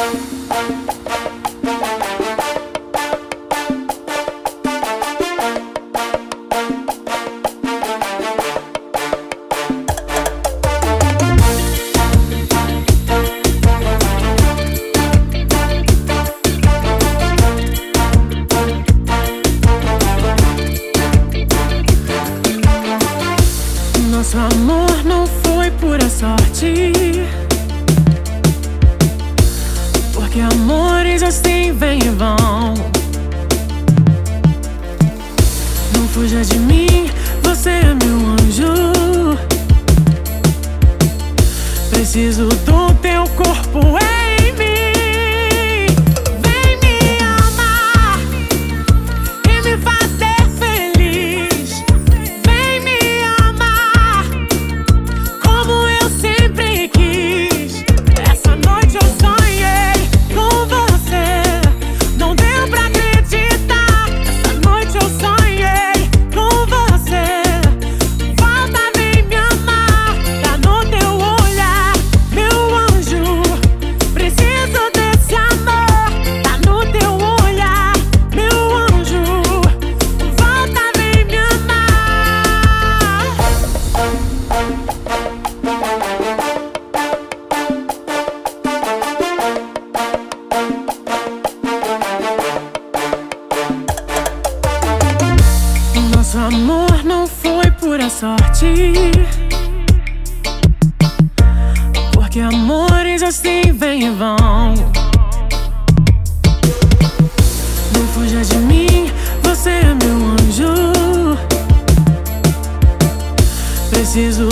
Nosso amores assim vêm e vão. Não fuja de mim, você é meu anjo. Preciso do teu corpo. É Nosso amor não foi pura sorte. Porque amores assim vêm e vão. Não fuja de mim, você é meu anjo. Preciso